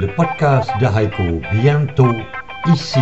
le podcast d'Araiko bientôt ici.